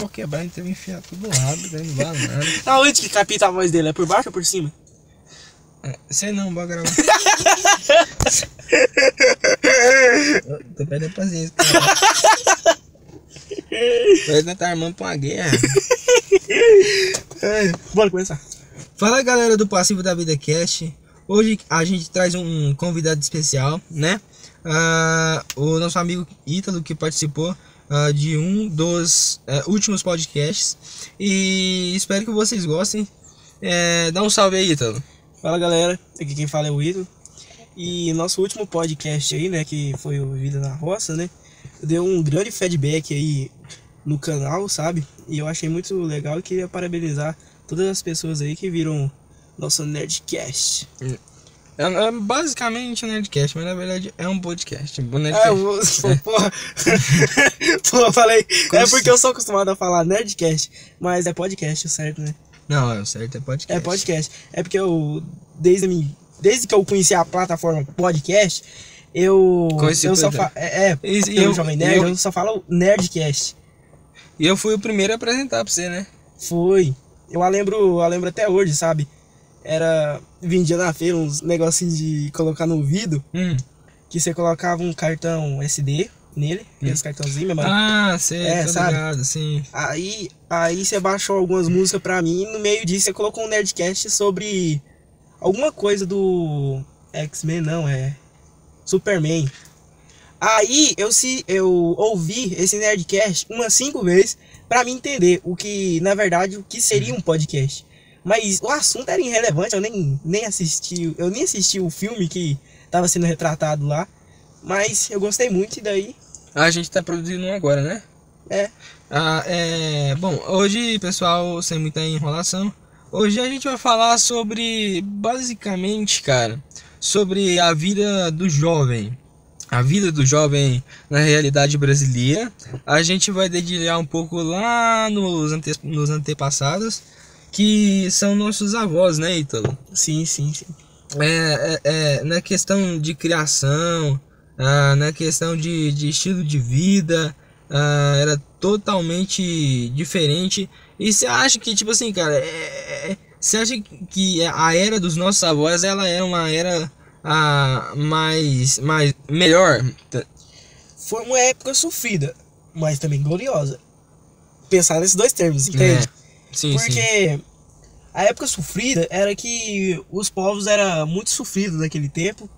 pau quebrar, então eu enfiar tudo rápido, dentro do banana. Aonde que capita a voz dele? É por baixo ou por cima? É, Sei não, bora gravar. Tô perdendo paciência, cara. Ele tá armando pra uma guerra. É, bora começar. Fala galera do Passivo da Vida Cast. Hoje a gente traz um convidado especial, né? Ah, o nosso amigo Ítalo que participou ah, de um dos eh, últimos podcasts. E espero que vocês gostem. É, dá um salve aí, Ítalo. Fala galera, aqui quem fala é o Ito. E nosso último podcast aí, né, que foi o Vida na Roça, né? Deu um grande feedback aí no canal, sabe? E eu achei muito legal e queria parabenizar todas as pessoas aí que viram nosso Nerdcast. É, é basicamente um Nerdcast, mas na verdade é um podcast. Um É, Nerdcast. eu vou, porra. Pô, eu falei. É porque eu sou acostumado a falar Nerdcast, mas é podcast, certo, né? Não, é o certo é podcast. É podcast. É porque eu, desde, minha- desde que eu conheci a plataforma podcast, eu. Conheci eu só falo. É, é E- eu, eu- Jovem Nerd, eu, eu- só falo Nerdcast. E eu fui o primeiro a apresentar pra você, né? Foi. Eu a lembro, eu a lembro até hoje, sabe? Era. Vendia na feira uns negocinhos de colocar no ouvido, Hum. que você colocava um cartão SD nele, aqueles cartãozinhos, memória. Ah, sei, É, sabe? ligado, sim. Aí, aí você baixou algumas músicas pra mim e no meio disso você colocou um Nerdcast sobre alguma coisa do X-Men, não, é Superman. Aí eu se eu ouvi esse Nerdcast umas cinco vezes pra me entender o que, na verdade, o que seria um podcast. Mas o assunto era irrelevante, eu nem, nem assisti, eu nem assisti o filme que tava sendo retratado lá. Mas eu gostei muito e daí, A gente tá produzindo um agora, né? é, Ah, é. Bom, hoje, pessoal, sem muita enrolação, hoje a gente vai falar sobre, basicamente, cara, sobre a vida do jovem. A vida do jovem na realidade brasileira. A gente vai dedilhar um pouco lá nos, ante, nos antepassados, que são nossos avós, né, Ítalo? sim, sim, sim. é, é, é, na questão de criação, ah, na questão de, de estilo de vida, ah, era totalmente diferente. E você acha que, tipo assim, cara, é- é- você acha que a era dos nossos avós, ela é uma era ah, mais, mais melhor? foi uma época sofrida, mas também gloriosa. Pensar nesses dois termos, entende? É, sim, sim. Porque a época sofrida era que os povos eram muito sofridos naquele tempo.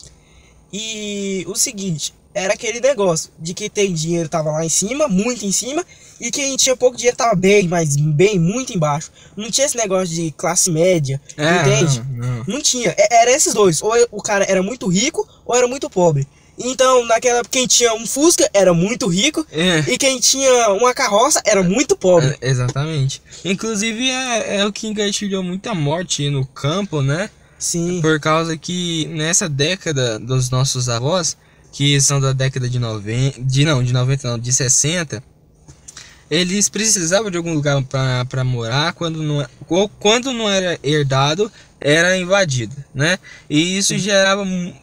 E o seguinte, era aquele negócio de que tem dinheiro tava lá em cima, muito em cima, e quem tinha pouco dinheiro tava bem, mas bem, muito embaixo. Não tinha esse negócio de classe média, É, entende? não, não. Não tinha. Era esses dois. Ou o cara era muito rico ou era muito pobre. Então, naquela época, quem tinha um Fusca era muito rico É. e quem tinha uma carroça era muito pobre. É, exatamente. Inclusive é, é o que engatilhou muita morte no campo, né? Sim. Por causa que nessa década dos nossos avós, que são da década de 90, de não, de 90 não, de 60, eles precisavam de algum lugar para morar quando não, ou quando não era herdado, era invadido, né? E isso gerava mu- eh,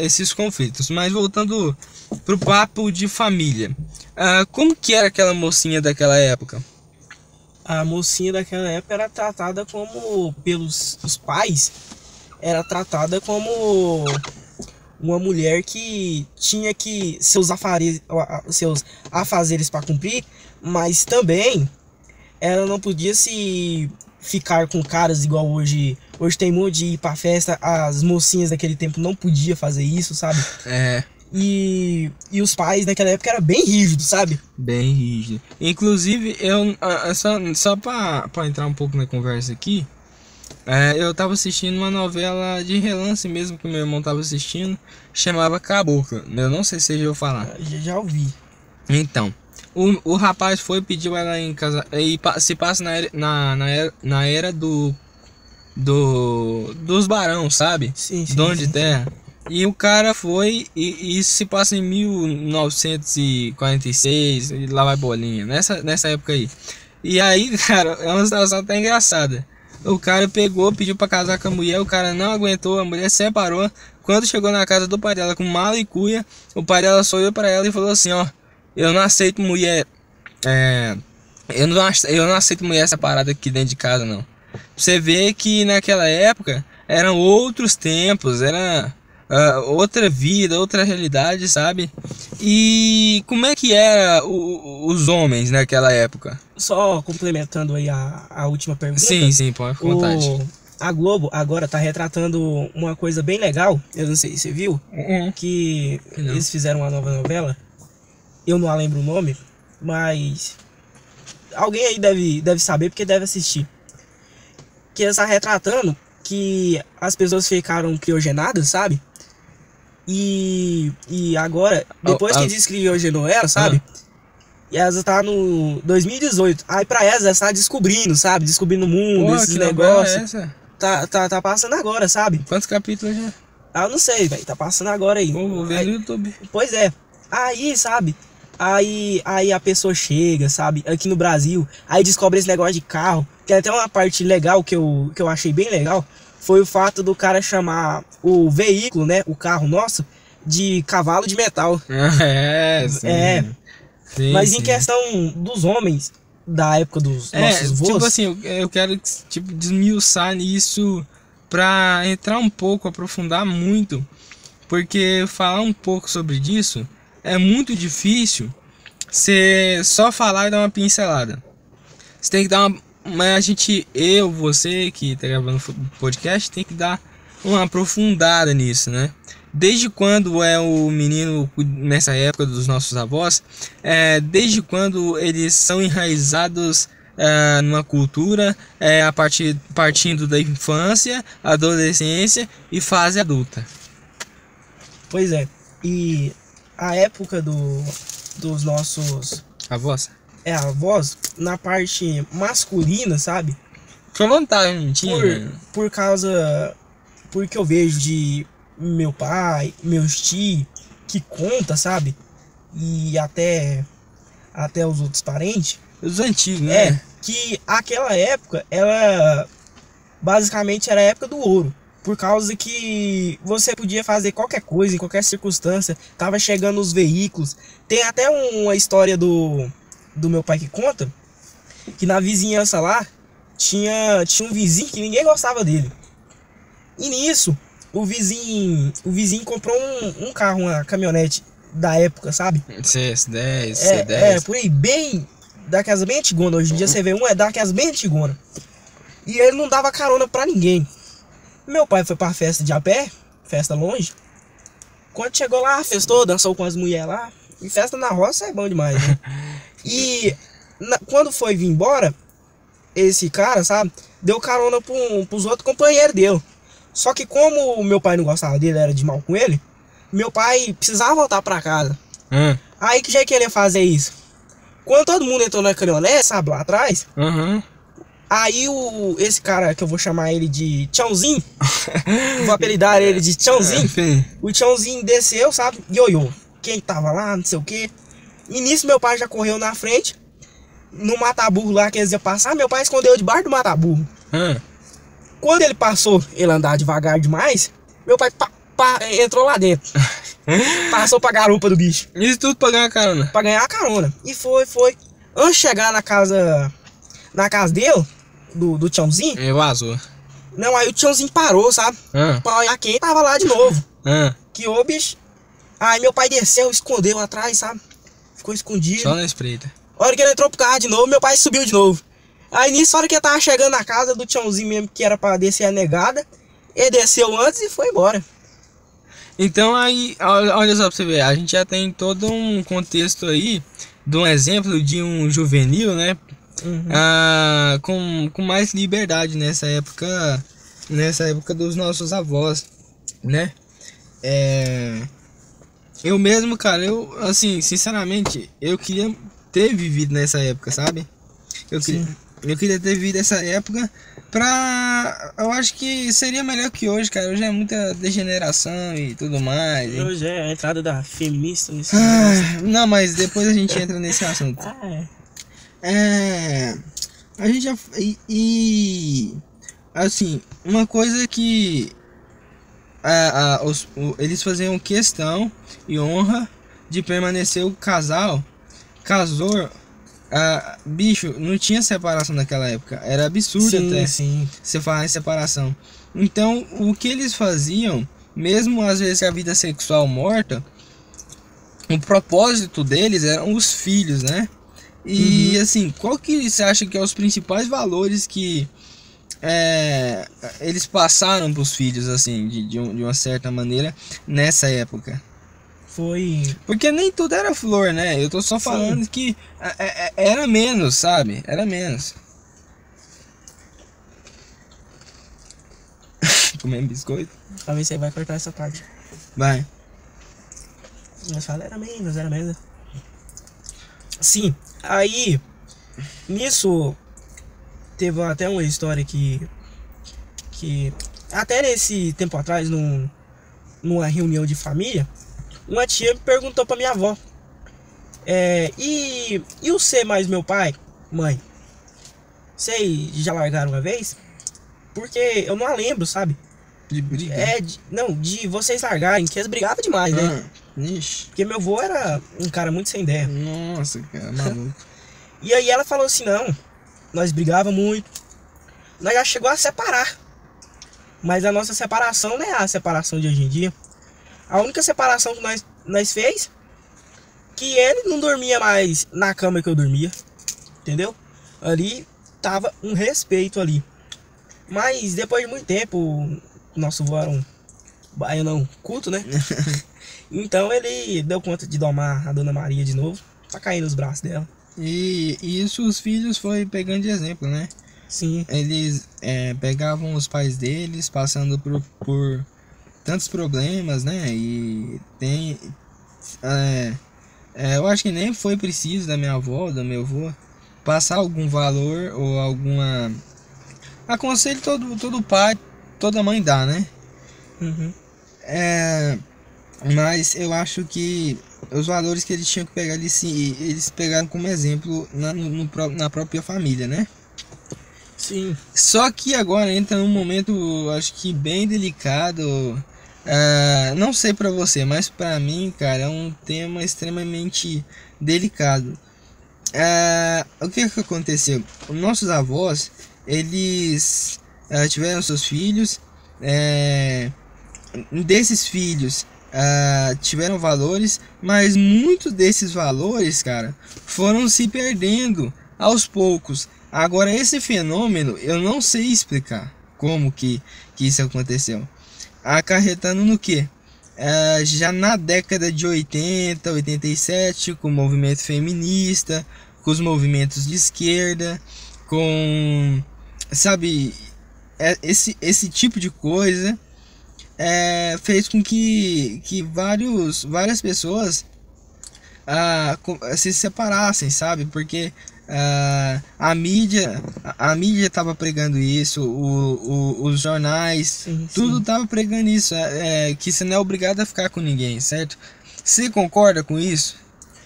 esses conflitos. Mas voltando pro papo de família. ah, como que era aquela mocinha daquela época? A mocinha daquela época era tratada como, pelos os pais, era tratada como uma mulher que tinha que seus afazeres, seus afazeres para cumprir, mas também ela não podia se ficar com caras igual hoje. Hoje tem muito de ir pra festa, as mocinhas daquele tempo não podia fazer isso, sabe? É, E, e os pais naquela época eram bem rígidos, sabe? Bem rígido. Inclusive, eu ah, ah, só, só pra, pra entrar um pouco na conversa aqui, é, eu tava assistindo uma novela de relance mesmo que meu irmão tava assistindo, chamava Caboclo. Eu não sei se já ouviu falar. Já, já ouvi. Então, o, o rapaz foi pediu ela em casa e se passa na era, na, na era, na era do do dos barão, sabe? Sim, sim. dono de sim. terra. E o cara foi, e, e isso se passa em 1946, e lá vai bolinha, nessa, nessa época aí. E aí, cara, é uma situação até engraçada. O cara pegou, pediu pra casar com a mulher, o cara não aguentou, a mulher separou. Quando chegou na casa do pai dela com mala e cuia, o pai dela só olhou pra ela e falou assim: Ó, eu não aceito mulher é, Eu não, eu não aceito mulher separada aqui dentro de casa, não. Você vê que naquela época eram outros tempos, era ah, outra vida, outra realidade, sabe? E como é que era o- os homens naquela época? Só complementando aí a, a última pergunta. Sim, sim, pode ficar à vontade. o, a Globo agora tá retratando uma coisa bem legal. Eu não sei se você viu. Uhum. Que Não. eles fizeram uma nova novela. Eu não lembro o nome, mas. Alguém aí deve, deve saber porque deve assistir. Que está retratando que as pessoas ficaram criogenadas, sabe? E, e agora, depois Ah, que ah. diz que criogenou ela, sabe? E elas tá no 2018. Aí pra elas, elas tá descobrindo, sabe? Descobrindo o mundo, Porra, esses é negócios. essa? Tá, tá, tá passando agora, sabe? Quantos capítulos já? Ah, não sei, velho. Tá passando agora aí. Vou vou ver Aí- no YouTube. Pois é. Aí, sabe? Aí, aí a pessoa chega, sabe? Aqui no Brasil. Aí descobre esse negócio de carro. Tem até uma parte legal que eu, que eu achei bem legal. Foi o fato do cara chamar o veículo, né? O carro nosso, de cavalo de metal. É, sim. É. Sim, Mas em sim. questão dos homens da época dos É, nossos voos. tipo assim, eu, eu quero tipo, desmiuçar nisso pra entrar um pouco, aprofundar muito, porque falar um pouco sobre disso é muito difícil você só falar e dar uma pincelada. Você tem que dar uma. Mas a gente, eu, você que tá gravando podcast, tem que dar uma aprofundada nisso, né? Desde quando é o menino nessa época dos nossos avós? É, desde quando eles são enraizados é, numa cultura é, a partir partindo da infância, adolescência e fase adulta. Pois é. E a época do, dos nossos Avós? é, avós, na parte masculina, sabe? Vontade, não tinha? Por, por causa. Porque eu vejo de meu pai, meus tios, que conta, sabe? E até. Até os outros parentes. Os antigos, né? É, que aquela época, ela basicamente era a época do ouro. Por causa que você podia fazer qualquer coisa, em qualquer circunstância. Tava chegando os veículos. Tem até uma história do, do meu pai que conta. Que na vizinhança lá tinha, tinha um vizinho que ninguém gostava dele. E nisso, o vizinho, o vizinho comprou um, um carro, uma caminhonete da época, sabe? CS10, É, C10. é, por aí, bem. Daquelas bem antigona. Hoje em dia você vê um, é daquelas bem antigona. E ele não dava carona pra ninguém. Meu pai foi pra festa de a pé, festa longe. Quando chegou lá, festou, dançou com as mulheres lá. E festa na roça é bom demais, né? E na- quando foi vir embora, esse cara, sabe, deu carona pro, pros outros companheiros dele. Só que como meu pai não gostava dele, era de mal com ele, meu pai precisava voltar pra casa. Ah, Aí que já queria fazer isso. Quando todo mundo entrou na caminhonete, sabe, lá atrás, Aham. Aí o esse cara que eu vou chamar ele de Tchãozinho, vou apelidar ele de Tchãozinho, Enfim. o Tchãozinho desceu, sabe, ioiô, quem tava lá, não sei o que. E nisso meu pai já correu na frente, no mataburro lá que eles iam passar, meu pai escondeu debaixo do mataburro. Ah, Quando ele passou, ele andar devagar demais, meu pai pá, pá, entrou lá dentro. Passou pra garupa do bicho. Isso tudo pra ganhar carona. pra ganhar a carona. E foi, foi. Antes de chegar na casa. Na casa dele, do, do Tchãozinho, É, vazou. não, aí o Tchãozinho parou, sabe? Ah, Pra olhar quem tava lá de novo. ah. Que ô bicho. Aí meu pai desceu, escondeu atrás, sabe? Ficou escondido. Só na espreita. A hora que ele entrou pro carro de novo, meu pai subiu de novo. Aí nisso, a hora que ele tava chegando na casa do Tchãozinho mesmo, que era pra descer a negada, ele desceu antes e foi embora. Então aí, olha só pra você ver, a gente já tem todo um contexto aí de um exemplo de um juvenil, né? Uhum. Ah, com, com mais liberdade nessa época, nessa época dos nossos avós, né? É, eu mesmo, cara, eu, assim, sinceramente, eu queria ter vivido nessa época, sabe? Eu, que, Sim. eu queria ter vivido essa época pra. Eu acho que seria melhor que hoje, cara. Hoje é muita degeneração e tudo mais. hein? Hoje é a entrada da feminista nesse Ah, não, mas depois a gente entra nesse assunto. Ah, é. É. A gente já. E. e, assim, uma coisa que. a- a- os- o- eles faziam questão e honra de permanecer o casal. Casou. Ah, bicho, não tinha separação naquela época. Era absurdo sim, até sim. você falar em separação. Então, o que eles faziam, mesmo às vezes a vida sexual morta, o propósito deles eram os filhos, né? E assim, qual que você acha que é os principais valores que é, eles passaram para os filhos, assim, de, de, um- de uma certa maneira, nessa época? Foi. Porque nem tudo era flor, né? Eu tô só Sim. falando que é, é, é, era menos, sabe? Era menos. Comendo biscoito? Talvez você vai cortar essa parte. Vai. Mas fala, era menos, era menos. Sim, aí. Nisso. Teve até uma história que. Que. Até nesse tempo atrás, num, numa reunião de família, uma tia me perguntou pra minha avó. É, e, e o C mais meu pai? Mãe, vocês já largaram uma vez? Porque eu não a lembro, sabe? De briga? É, de- não, de vocês largarem, que eles brigavam demais, né? Ah, ixi. Porque meu avô era um cara muito sem ideia. Nossa, cara, maluco. E aí ela falou assim, não, nós brigava muito. Nós já chegou a separar. Mas a nossa separação não é a separação de hoje em dia. A única separação que nós, nós fez que ele não dormia mais na cama que eu dormia. Entendeu? Ali tava um respeito ali. Mas depois de muito tempo, nosso avô era um baianão culto, né? então ele deu conta de domar a Dona Maria de novo. Pra cair nos braços dela. E, e isso os filhos foi pegando de exemplo, né? Sim. Eles é, pegavam os pais deles passando por, por tantos problemas, né? E tem. é, é, eu acho que nem foi preciso da minha avó, do meu avô, passar algum valor ou alguma. Aconselho todo, todo pai, toda mãe dá, né? Uhum. É, mas eu acho que os valores que eles tinham que pegar, eles, eles pegaram como exemplo na, no- na própria família, né? Sim. Só que agora entra num momento, acho que bem delicado. Ah, não sei pra você, mas pra mim, cara, é um tema extremamente delicado. Ah, o que que aconteceu? Os nossos avós, eles ah, tiveram seus filhos. eh, desses filhos ah, tiveram valores, mas muitos desses valores, cara, foram se perdendo aos poucos. Agora, esse fenômeno eu não sei explicar como que, que isso aconteceu. Acarretando no que? já na década de 80, 87, com o movimento feminista, com os movimentos de esquerda, com. Sabe, é- esse, esse tipo de coisa é, fez com que, que vários, várias pessoas ah, se separassem, sabe? Porque ah, a mídia a, a mídia estava pregando isso, o, o- os jornais, Sim, tudo sim. tava pregando isso, é, é, que você não é obrigado a ficar com ninguém, certo? Você concorda com isso?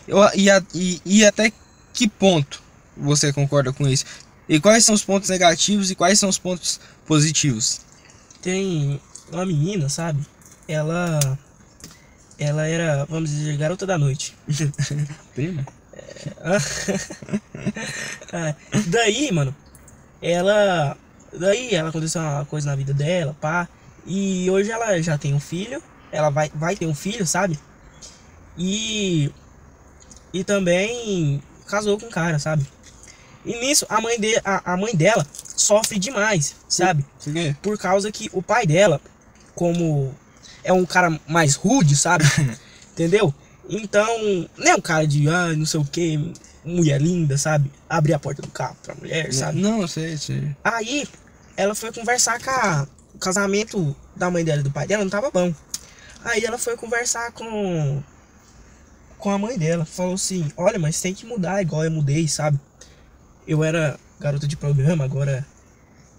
Eu, e, a- e, e até que ponto você concorda com isso? E quais são os pontos negativos e quais são os pontos positivos? Tem uma menina, sabe? Ela. Ela era, vamos dizer, garota da noite. Prima? É, daí, mano, ela. Daí ela aconteceu uma coisa na vida dela, pá. E hoje ela já tem um filho. Ela vai, vai ter um filho, sabe? E. E também casou com um cara, sabe? E nisso a mãe, de, a, a mãe dela sofre demais, sabe? Por causa que o pai dela, como é um cara mais rude, sabe? Entendeu? Então, não é um cara de, ah, não sei o que, mulher linda, sabe? Abrir a porta do carro pra mulher, sabe? Não, sei, sei. Aí, ela foi conversar com a, o casamento da mãe dela e do pai dela, não tava bom. Aí ela foi conversar com com a mãe dela, falou assim: "Olha, mas tem que mudar igual eu mudei, sabe? Eu era garota de programa, agora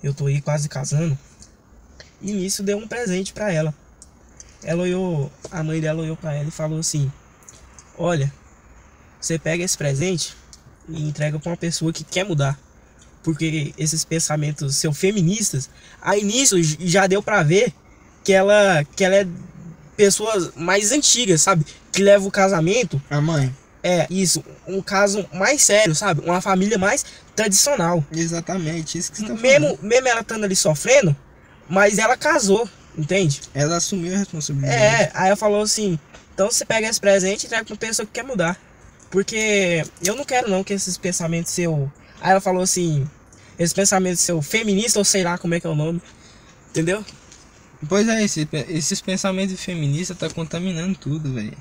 eu tô aí quase casando". E nisso deu um presente pra ela. Ela olhou, a mãe dela olhou pra ela e falou assim: "Olha, você pega esse presente e entrega pra uma pessoa que quer mudar porque esses pensamentos são feministas, aí nisso já deu pra ver que ela, que ela é pessoas mais antigas, sabe? Que leva o casamento, A mãe? É, isso. Um caso mais sério, sabe? Uma família mais tradicional. Exatamente, isso que você tá Mesmo, falando. mesmo ela estando ali sofrendo, mas ela casou, entende? Ela assumiu a responsabilidade. É, aí ela falou assim: então você pega esse presente e traga pra pessoa que quer mudar. Porque eu não quero não que esses pensamentos seu. Aí ela falou assim: esse pensamento seu feminista ou sei lá como é que é o nome. Entendeu? Pois é, esse, esses pensamentos feministas tá contaminando tudo, velho.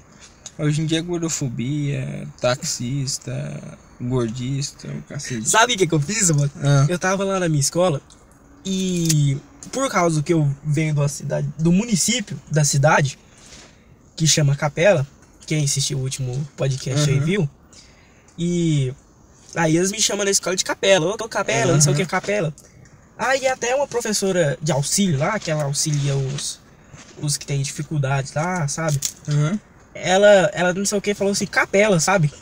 Hoje em dia é gordofobia, taxista, gordista, o cacete. Sabe o que, que eu fiz, mano? Ah, Eu tava lá na minha escola e por causa que eu venho da cidade, do município da cidade, que chama Capela, quem assistiu o último podcast aí Uhum. viu, e aí eles me chamam na escola de Capela, ô, tô Capela, não sei o que é Capela. Aí até uma professora de auxílio lá, que ela auxilia os, os que têm dificuldades lá, sabe? aham, Ela, ela não sei o que, falou assim, Capela, sabe?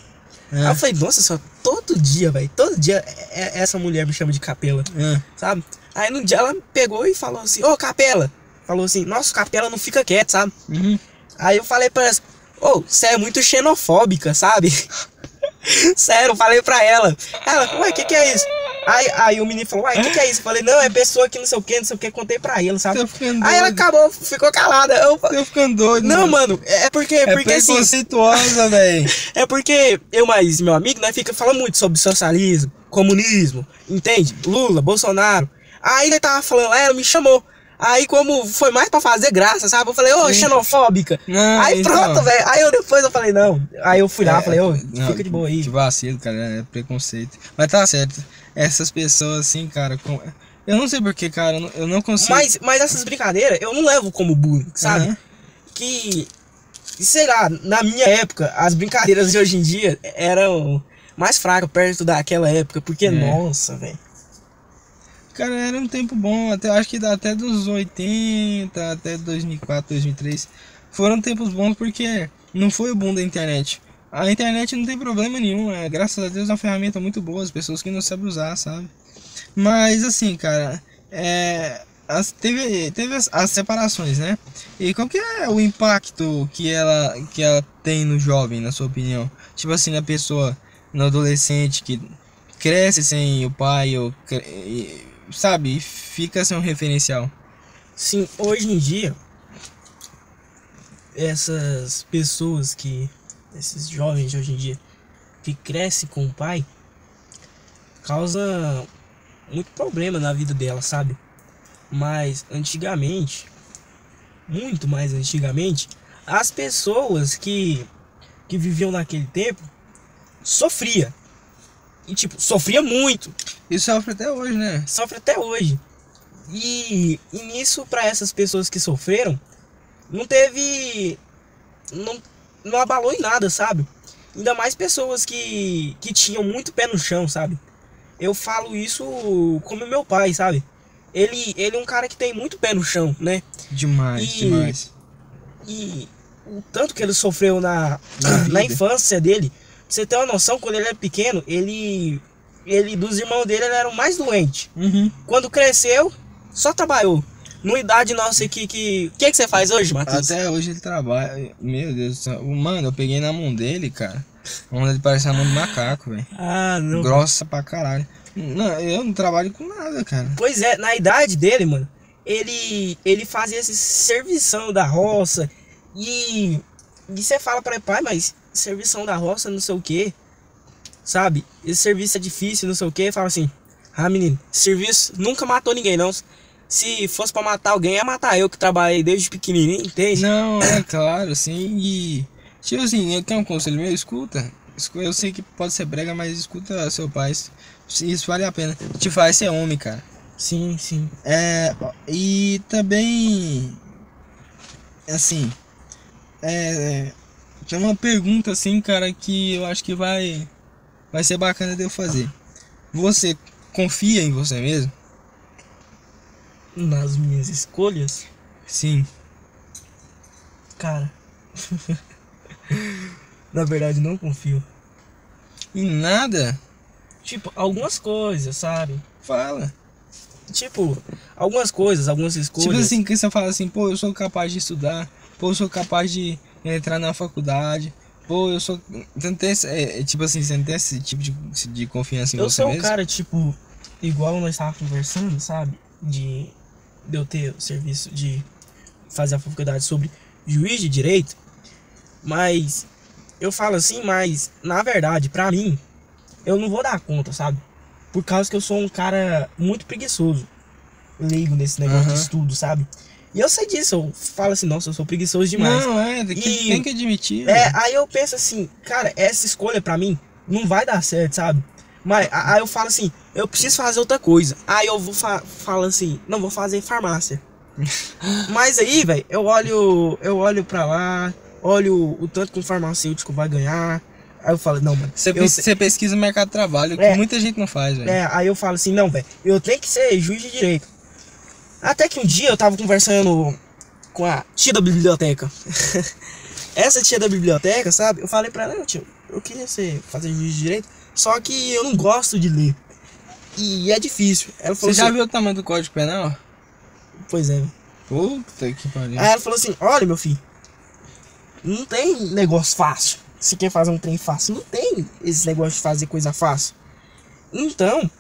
Aí é, eu falei, nossa, só todo dia, velho, todo dia é- essa mulher me chama de Capela é. sabe? Aí no dia ela pegou e falou assim, ô Capela! Falou assim, nossa, Capela não fica quieto, sabe? Uhum. Aí eu falei pra ela, ô, você é muito xenofóbica, sabe? Sério, eu falei pra ela. Ela, ué, o que que é isso? Aí, aí o menino falou, ué, o que que é isso? Eu falei, não, é pessoa que não sei o que, não sei o que, contei pra ele, sabe? Aí ela acabou, ficou calada. Eu, Tô ficando doido. não, mano, é porque, É porque assim, preconceituosa, velho. é porque eu mais meu amigo, né, fica falando muito sobre socialismo, comunismo, entende? Lula, Bolsonaro. Aí ele tava falando lá, ela me chamou. Aí como foi mais pra fazer graça, sabe? Eu falei, ô, xenofóbica. Não, aí pronto, velho. Aí eu depois eu falei, não. Aí eu fui lá, É, falei, ô, fica de boa aí. Que vacilo, cara, é preconceito. Mas tá certo. Essas pessoas assim, cara, com... eu não sei porquê, cara, eu não, eu não consigo. Mas, mas essas brincadeiras eu não levo como bullying, sabe? Aham. Que, sei lá, na minha época, as brincadeiras de hoje em dia eram mais fracas perto daquela época. Porque, É. nossa, velho. Cara, era um tempo bom, até acho que até dos 80 até 2004, 2003. Foram tempos bons porque não foi o boom da internet. A internet não tem problema nenhum, é, graças a Deus é uma ferramenta muito boa, as pessoas que não sabem usar, sabe? Mas assim, cara, é, as, teve, teve as, as separações, né? E qual que é o impacto que ela, que ela tem no jovem, na sua opinião? Tipo assim, na pessoa, no adolescente que cresce sem o pai, ou, sabe, fica sem um referencial. Sim, hoje em dia, essas pessoas que. Esses jovens de hoje em dia que crescem com o pai causa muito problema na vida dela, sabe? Mas antigamente, muito mais antigamente, as pessoas que, que viviam naquele tempo sofria. E tipo, sofria muito E sofre até hoje, né? sofre até hoje. E, e nisso, para essas pessoas que sofreram, não teve. Não, não abalou em nada, sabe? Ainda mais pessoas que, que tinham muito pé no chão, sabe? Eu falo isso como meu pai, sabe? Ele, ele é um cara que tem muito pé no chão, né? Demais, E- demais. E o tanto que ele sofreu na, Na na, infância dele, você ter uma noção, quando ele era pequeno, ele. Ele, dos irmãos dele, ele era o mais doente. Uhum. Quando cresceu, só trabalhou. Numa idade nossa aqui que. O que, que você faz hoje, Matheus? Até hoje ele trabalha. Meu Deus do céu. Mano, eu peguei na mão dele, cara. A mão dele parece a mão de macaco, velho. Ah, não. Grossa pra caralho. Não, eu não trabalho com nada, cara. Pois é, na idade dele, mano, ele. Ele fazia esse servição da roça. E. E você fala pra ele, pai, mas servição da roça, não sei o que. Sabe? Esse serviço é difícil, não sei o que. Fala assim, ah, menino, serviço nunca matou ninguém, não. Se fosse pra matar alguém, ia matar eu que trabalhei desde pequenininho, entende? Não, é claro, assim, e. Tipo assim, eu tenho um conselho meu, escuta. Escu- Eu sei que pode ser brega, mas escuta seu pai. Isso vale a pena. Te faz ser homem, cara. Sim, sim. É, e também, assim, é, tem uma pergunta assim, cara, que eu acho que vai, vai ser bacana de eu fazer. Você confia em você mesmo? Nas minhas escolhas, Sim. cara. Na verdade, não confio. Em nada? Tipo, algumas coisas, sabe? Fala. Tipo, algumas coisas, algumas escolhas. Tipo assim, que você fala assim, pô, eu sou capaz de estudar, pô, eu sou capaz de entrar na faculdade, Pô, eu sou. Esse, é, é, tipo assim, você não tem esse tipo de, de confiança em Eu você sou um mesmo? cara, tipo, igual nós estávamos conversando, sabe? De, de eu ter o serviço de fazer a faculdade sobre juiz de direito. Mas eu falo assim, mas na verdade, pra mim, eu não vou dar conta, sabe? Por causa que eu sou um cara muito preguiçoso. Leigo nesse negócio Aham. de estudo, sabe? E eu sei disso, eu falo assim, nossa, eu sou preguiçoso demais. Não, é, tem que, E- tem que admitir. É, aí eu penso assim, cara, essa escolha pra mim não vai dar certo, sabe? Mas aí eu falo assim, eu preciso fazer outra coisa. Aí eu vou fa falo assim, não vou fazer farmácia. Mas aí, velho, eu olho, eu olho pra lá, olho o tanto que um farmacêutico vai ganhar. Aí eu falo, não, mano. Você pesquisa o mercado de trabalho, É. que muita gente não faz, velho. é, aí eu falo assim, não, velho, eu tenho que ser juiz de direito. Até que um dia eu tava conversando com a tia da biblioteca. Essa tia da biblioteca, sabe? Eu falei pra ela, tio, eu queria ser, fazer juiz de direito, só que eu não gosto de ler. E é difícil. Ela Você falou já assim, viu o tamanho do Código Penal? pois é. Puta que pariu. Aí ela falou assim, olha meu filho, não tem negócio fácil. Se quer fazer um trem fácil, não tem esse negócio de fazer coisa fácil. Então,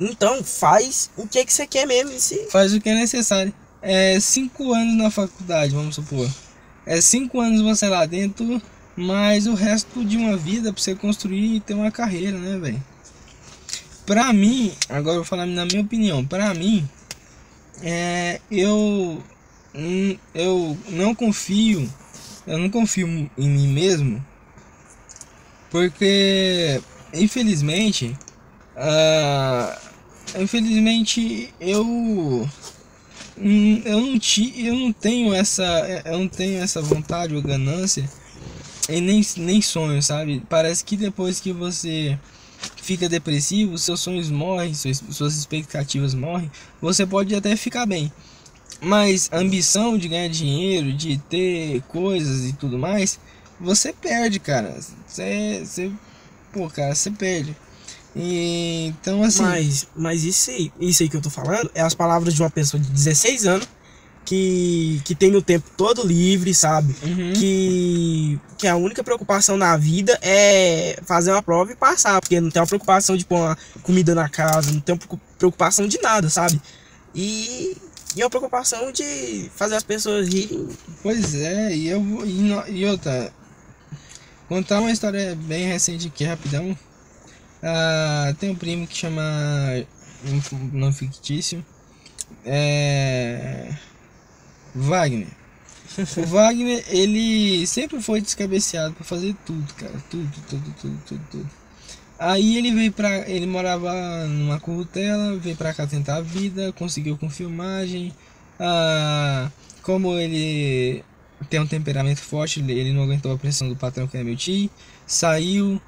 então faz o que que você quer mesmo. Se... Faz o que é necessário. É cinco anos na faculdade, vamos supor. É cinco anos você lá dentro, mais o resto de uma vida pra você construir e ter uma carreira, né, velho? Pra mim, agora eu vou falar na minha opinião, pra mim, é, eu, eu não confio, eu não confio em mim mesmo, porque, infelizmente, ah, infelizmente eu eu não ti, eu não tenho essa eu não tenho essa vontade ou ganância e nem, nem sonho sabe? Parece que depois que você fica depressivo seus sonhos morrem suas, suas expectativas morrem você pode até ficar bem. Mas a ambição de ganhar dinheiro de ter coisas e tudo mais você perde cara. Você você pô cara você perde e, então assim Mas, mas isso, aí, isso aí que eu tô falando é as palavras de uma pessoa de 16 anos que, que tem o tempo todo livre, sabe? uhum. Que, que a única preocupação na vida é fazer uma prova e passar, porque não tem uma preocupação de pôr uma comida na casa, não tem uma preocupação de nada, sabe? E, e é uma preocupação de fazer as pessoas rirem. Pois é, e eu vou. E, e outra. Contar uma história bem recente aqui, rapidão. Ah, tem um primo que chama. Nome fictício. É. Wagner. O Wagner, ele sempre foi descabeceado pra fazer tudo, cara. Tudo, tudo, tudo, tudo, tudo. Aí ele veio pra. Ele morava numa currutela, veio pra cá tentar a vida, conseguiu com filmagem. Ah, como ele tem um temperamento forte, ele- ele não aguentou a pressão do patrão que é meu tio, saiu,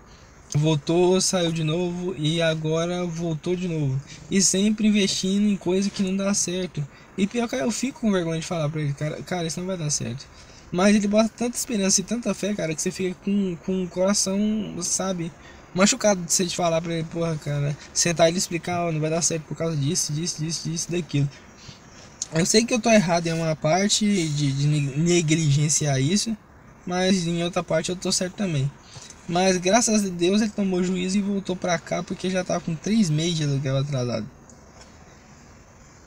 voltou, saiu de novo e agora voltou de novo. E sempre investindo em coisa que não dá certo. E pior que eu fico com vergonha de falar pra ele, cara, cara, isso não vai dar certo. Mas ele bota tanta esperança e tanta fé, cara, que você fica com, com o coração, sabe, machucado de você te falar pra ele, porra, cara, sentar ele explicar, não vai dar certo por causa disso, disso, disso, disso, daquilo. Eu sei que eu tô errado em uma parte de, de ne- negligenciar isso, mas em outra parte eu tô certo também. Mas graças a Deus ele tomou juízo e voltou pra cá porque já tava com três meses de aluguel atrasado.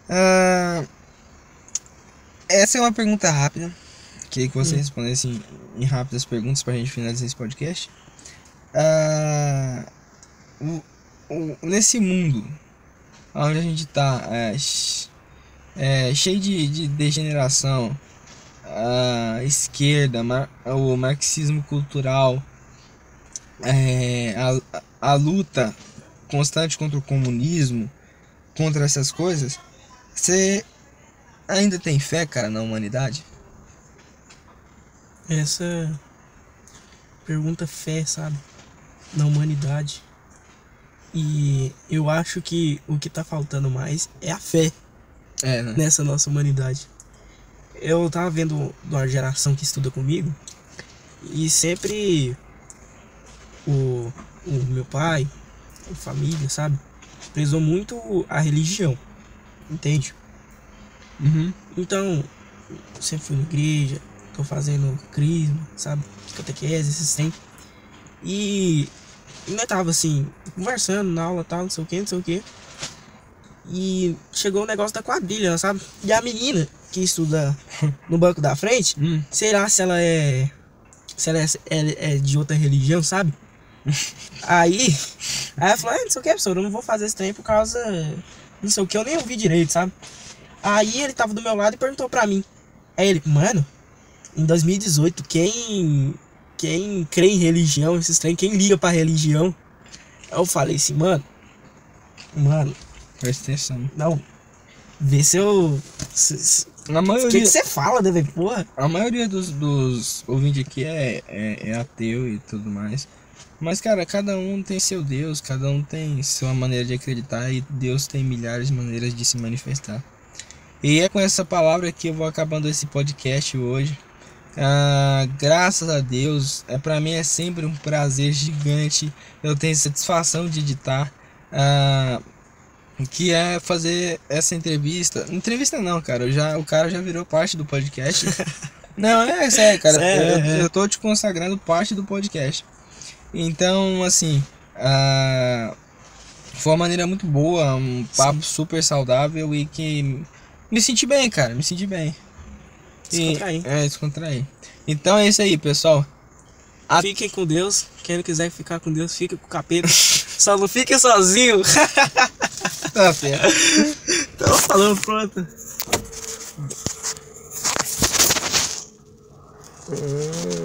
Ah, essa é uma pergunta rápida. Queria que você Hum. respondesse em, em rápidas perguntas pra gente finalizar esse podcast. Ah, o- o- nesse mundo onde a gente tá é, é, cheio de, de degeneração, a esquerda, mar- o marxismo cultural, é, a, a luta constante contra o comunismo, contra essas coisas, você ainda tem fé, cara, na humanidade? Essa pergunta fé, sabe? Na humanidade. E eu acho que o que tá faltando mais é a fé É, né? nessa nossa humanidade. Eu tava vendo de uma geração que estuda comigo e sempre o, o meu pai, a família, sabe? Prezou muito a religião, entende? Uhum. Então, sempre fui na igreja, tô fazendo crisma, sabe? Catequese, esses tempos. E ainda tava assim, conversando na aula tal, não sei o que, não sei o que. E chegou o negócio da quadrilha, sabe? E a menina que estuda no banco da frente, Hum. será se ela é. Se ela é, é- é de outra religião, sabe? Aí, aí ela falou, "Ah, não sei o que, professor, eu não vou fazer esse trem por causa. Não sei o que, eu nem ouvi direito, sabe? Aí ele tava do meu lado e perguntou pra mim. Aí ele, mano, em 2018, quem. Quem crê em religião, esses trem, quem liga pra religião? Aí eu falei assim, mano. Mano, Presta atenção. não. Vê se eu. se- se- A O que maioria, que você fala, né, velho? Porra. a maioria dos, dos ouvintes aqui é, é, é ateu e tudo mais. Mas, cara, cada um tem seu Deus, cada um tem sua maneira de acreditar e Deus tem milhares de maneiras de se manifestar. E é com essa palavra que eu vou acabando esse podcast hoje. Ah, graças a Deus, é para mim é sempre um prazer gigante. Eu tenho satisfação de editar. Ah, que é fazer essa entrevista. Entrevista não, cara. Já, o cara já virou parte do podcast. não, é sério, cara. Sério, eu, é. eu tô te consagrando parte do podcast. Então, assim, ah, foi uma maneira muito boa, um papo super saudável e que me senti bem, cara. Me senti bem. E- Descontrair. É, descontrair. Então é isso aí, pessoal. A- Fiquem com Deus. Quem não quiser ficar com Deus, fica com o capeta. Só não fique sozinho. Tá certo. Então, falando, pronto. Hum,